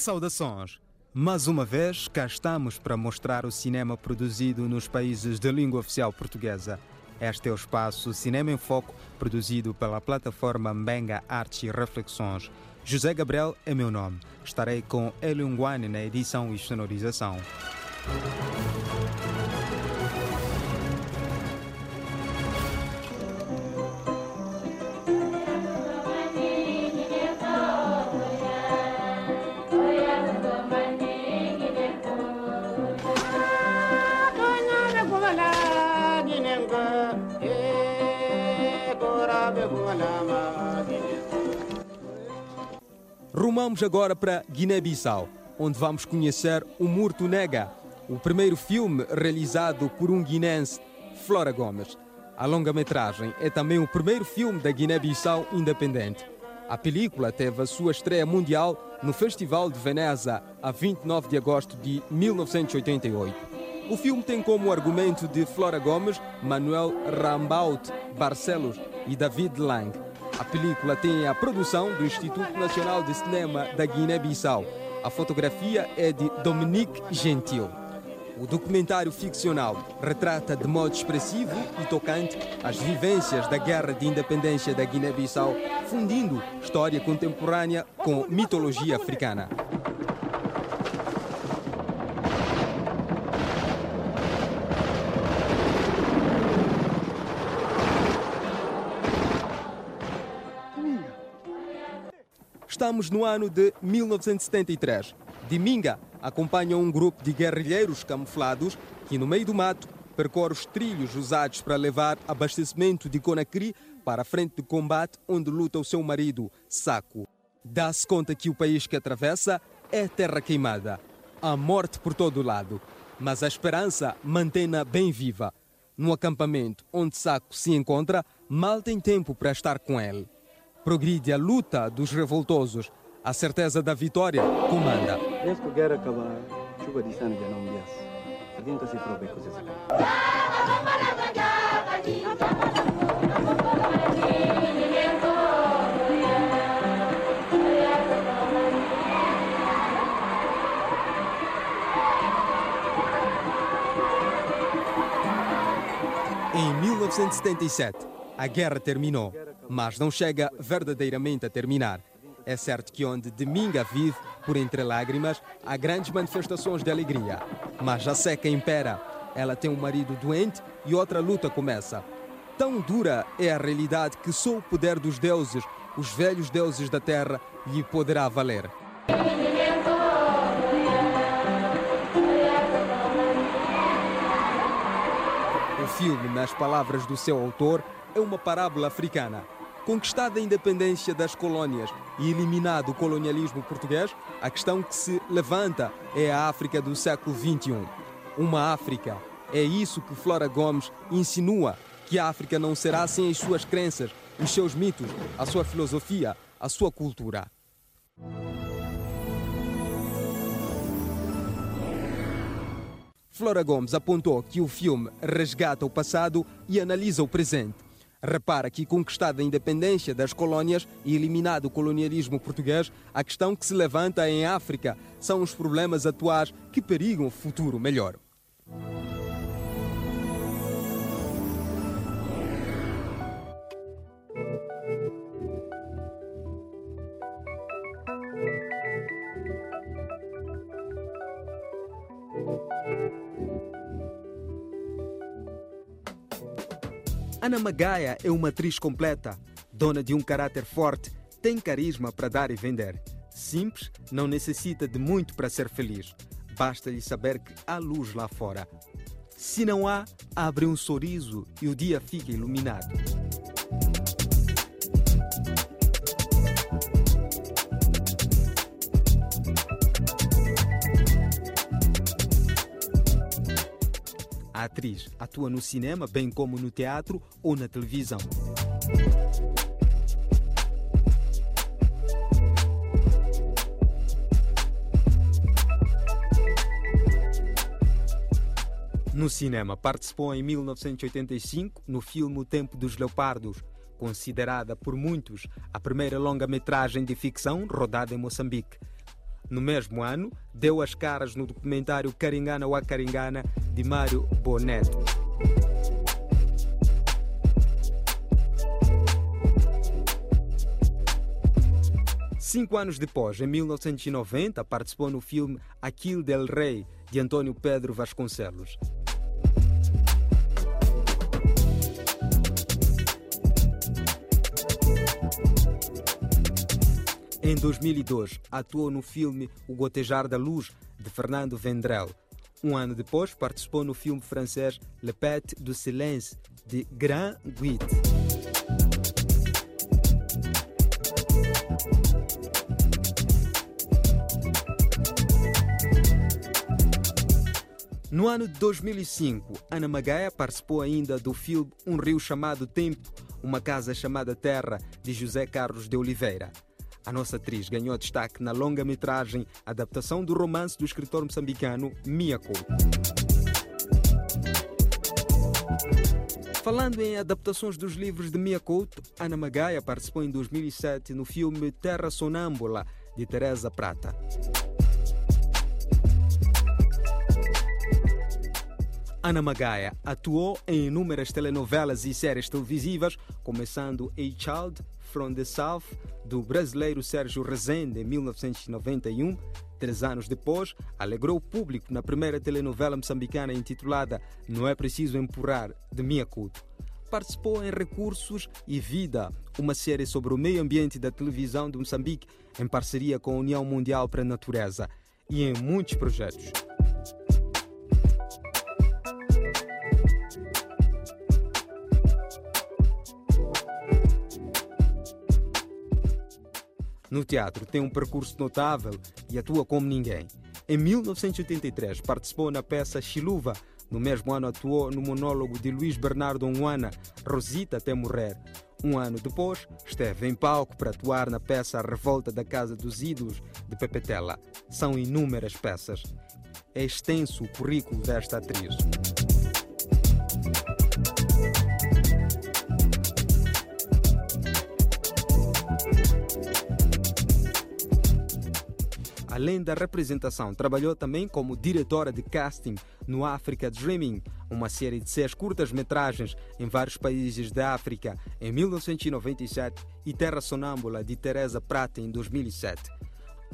Saudações! Mais uma vez, cá estamos para mostrar o cinema produzido nos países de língua oficial portuguesa. Este é o espaço Cinema em Foco, produzido pela plataforma Mbenga Artes e Reflexões. José Gabriel é meu nome. Estarei com Elion Guane na edição e sonorização. Rumamos agora para Guiné-Bissau, onde vamos conhecer o Murto Nega, o primeiro filme realizado por um guinense, Flora Gomes. A longa-metragem é também o primeiro filme da Guiné-Bissau independente. A película teve a sua estreia mundial no Festival de Veneza a 29 de agosto de 1988. O filme tem como argumento de Flora Gomes, Manuel Rambaut Barcelos e David Lang. A película tem a produção do Instituto Nacional de Cinema da Guiné-Bissau. A fotografia é de Dominique Gentil. O documentário ficcional retrata de modo expressivo e tocante as vivências da Guerra de Independência da Guiné-Bissau, fundindo história contemporânea com mitologia africana. Estamos no ano de 1973. Diminga acompanha um grupo de guerrilheiros camuflados que, no meio do mato, percorre os trilhos usados para levar abastecimento de Conakry para a frente de combate onde luta o seu marido, Saco. Dá-se conta que o país que atravessa é terra queimada. Há morte por todo lado, mas a esperança mantém-na bem viva. No acampamento onde Saco se encontra, mal tem tempo para estar com ele. Progride a luta dos revoltosos. A certeza da vitória comanda. Em 1977, a guerra terminou, mas não chega verdadeiramente a terminar. É certo que onde Dominga vive, por entre lágrimas, há grandes manifestações de alegria. Mas a seca impera. Ela tem um marido doente e outra luta começa. Tão dura é a realidade que só o poder dos deuses, os velhos deuses da terra, lhe poderá valer. O filme, nas palavras do seu autor, é uma parábola africana. Conquistada a independência das colônias e eliminado o colonialismo português, a questão que se levanta é a África do século XXI. Uma África. É isso que Flora Gomes insinua: que a África não será sem as suas crenças, os seus mitos, a sua filosofia, a sua cultura. Flora Gomes apontou que o filme resgata o passado e analisa o presente. Repara que, conquistada a independência das colônias e eliminado o colonialismo português, a questão que se levanta em África são os problemas atuais que perigam o futuro melhor. Ana Magaia é uma atriz completa, dona de um caráter forte, tem carisma para dar e vender. Simples, não necessita de muito para ser feliz. Basta-lhe saber que há luz lá fora. Se não há, abre um sorriso e o dia fica iluminado. A atriz atua no cinema, bem como no teatro ou na televisão. No cinema, participou em 1985 no filme O Tempo dos Leopardos, considerada por muitos a primeira longa-metragem de ficção rodada em Moçambique. No mesmo ano, deu as caras no documentário Caringana wa Caringana de Mário Boneto. Cinco anos depois, em 1990, participou no filme Aquil del Rei, de Antônio Pedro Vasconcelos. Em 2002, atuou no filme O Gotejar da Luz, de Fernando Vendrell. Um ano depois, participou no filme francês Le Pet du Silence, de Grand Guit. No ano de 2005, Ana Magaia participou ainda do filme Um Rio Chamado Tempo, Uma Casa Chamada Terra, de José Carlos de Oliveira. A nossa atriz ganhou destaque na longa-metragem adaptação do romance do escritor moçambicano Mia Couto. Falando em adaptações dos livros de Mia Couto, Ana Magaia participou em 2007 no filme Terra Sonâmbula, de Teresa Prata. Ana Magaia atuou em inúmeras telenovelas e séries televisivas, começando A Child from the South, do brasileiro Sérgio Rezende, em 1991. Três anos depois, alegrou o público na primeira telenovela moçambicana intitulada Não é Preciso Empurrar, de Mia Couto. Participou em Recursos e Vida, uma série sobre o meio ambiente da televisão de Moçambique, em parceria com a União Mundial para a Natureza, e em muitos projetos. No teatro tem um percurso notável e atua como ninguém. Em 1983 participou na peça Chiluva. No mesmo ano atuou no monólogo de Luís Bernardo Onguana, Rosita até morrer. Um ano depois, esteve em palco para atuar na peça A Revolta da Casa dos Ídolos, de Pepetela. São inúmeras peças. É extenso o currículo desta atriz. Além da representação, trabalhou também como diretora de casting no Africa Dreaming, uma série de seis curtas-metragens em vários países da África em 1997 e Terra Sonâmbula de Teresa Prata em 2007.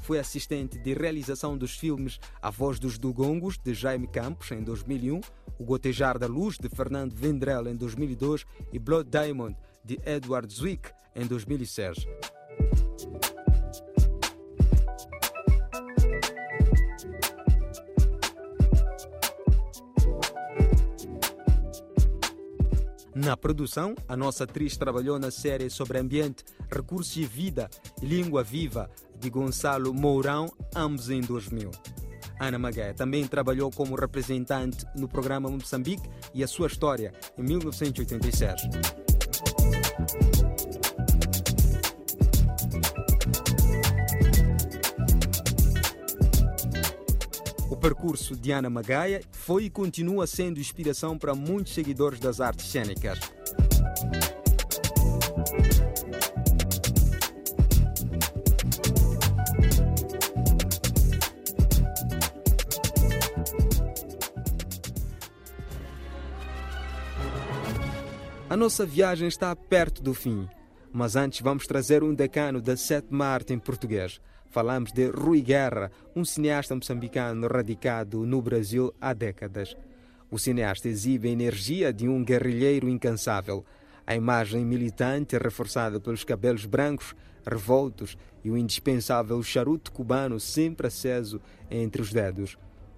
Foi assistente de realização dos filmes A Voz dos Dugongos, de Jaime Campos, em 2001, O Gotejar da Luz, de Fernando Vendrell, em 2002 e Blood Diamond, de Edward Zwick, em 2006. Na produção, a nossa atriz trabalhou na série sobre ambiente, recursos e vida língua viva de Gonçalo Mourão, ambos em 2000. Ana Magué também trabalhou como representante no programa Moçambique e a sua história, em 1986. Percurso de Ana Magaia foi e continua sendo inspiração para muitos seguidores das artes cênicas. A nossa viagem está perto do fim, mas antes vamos trazer um decano da sétima arte em português. Falamos de Rui Guerra, um cineasta moçambicano radicado no Brasil há décadas. O cineasta exibe a energia de um guerrilheiro incansável. A imagem militante, reforçada pelos cabelos brancos, revoltos e o indispensável charuto cubano sempre aceso entre os dedos.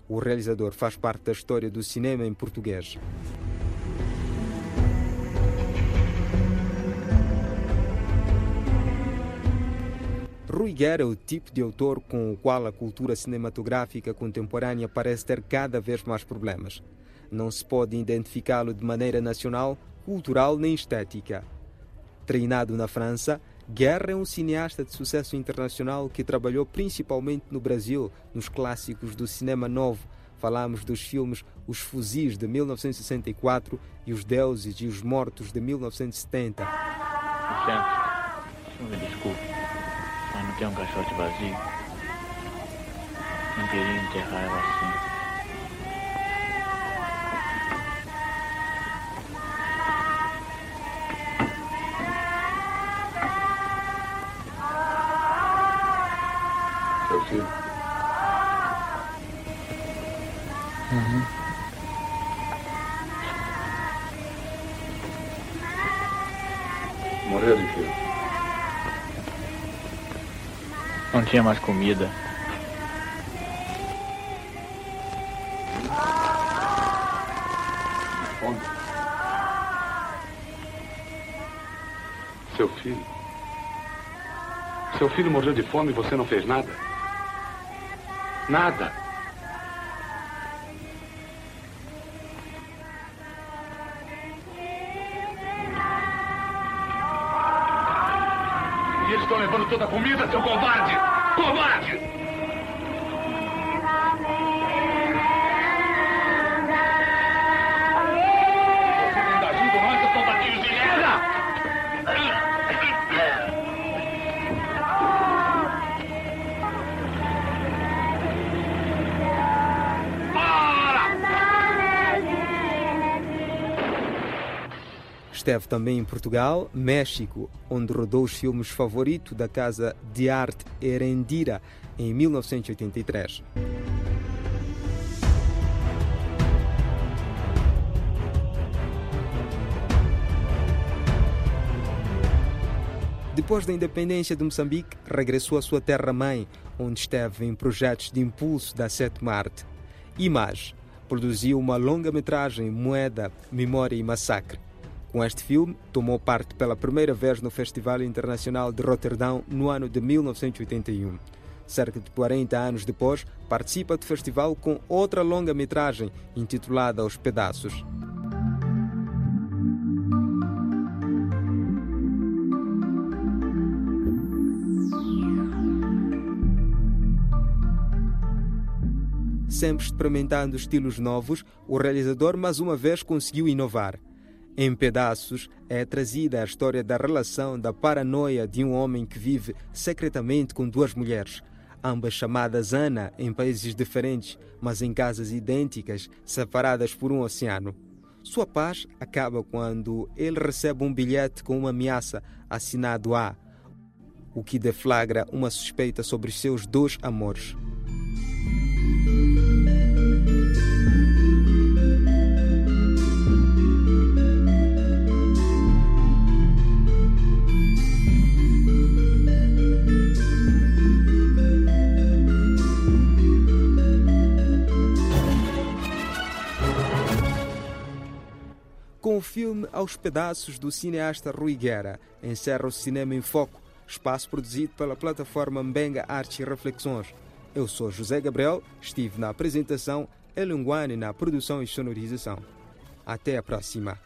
O realizador faz parte da história do cinema em português. Rui Guerra é o tipo de autor com o qual a cultura cinematográfica contemporânea parece ter cada vez mais problemas. Não se pode identificá-lo de maneira nacional, cultural nem estética. Treinado na França, Guerra é um cineasta de sucesso internacional que trabalhou principalmente no Brasil, nos clássicos do cinema novo. Falamos dos filmes Os Fuzis de 1964 e Os Deuses e os Mortos de 1970. Licença, me desculpe, tem um caixote vazio. Não queria enterrar ela assim. Seu? Tinha mais comida. Seu filho? Seu filho morreu de fome e você não fez nada? Nada. E eles estão levando toda a comida, seu covarde! Covarde! Esteve também em Portugal, México, onde rodou os filmes favorito da Casa de Arte Erendira em 1983. Depois da independência de Moçambique, regressou à sua terra-mãe, onde esteve em projetos de impulso da sétima arte. Image produziu uma longa-metragem Moeda, Memória e Massacre. Com este filme, tomou parte pela primeira vez no Festival Internacional de Roterdão no ano de 1981. Cerca de 40 anos depois, participa do festival com outra longa-metragem intitulada Os Pedaços. Sempre experimentando estilos novos, o realizador mais uma vez conseguiu inovar. Em pedaços é trazida a história da relação da paranoia de um homem que vive secretamente com duas mulheres, ambas chamadas Ana em países diferentes, mas em casas idênticas, separadas por um oceano. Sua paz acaba quando ele recebe um bilhete com uma ameaça assinado A, o que deflagra uma suspeita sobre seus dois amores. O filme Aos Pedaços do cineasta Rui Guerra, encerra o Cinema em Foco, espaço produzido pela plataforma Mbenga Artes e Reflexões. Eu sou José Gabriel, estive na apresentação, Elunguane na produção e sonorização. Até a próxima.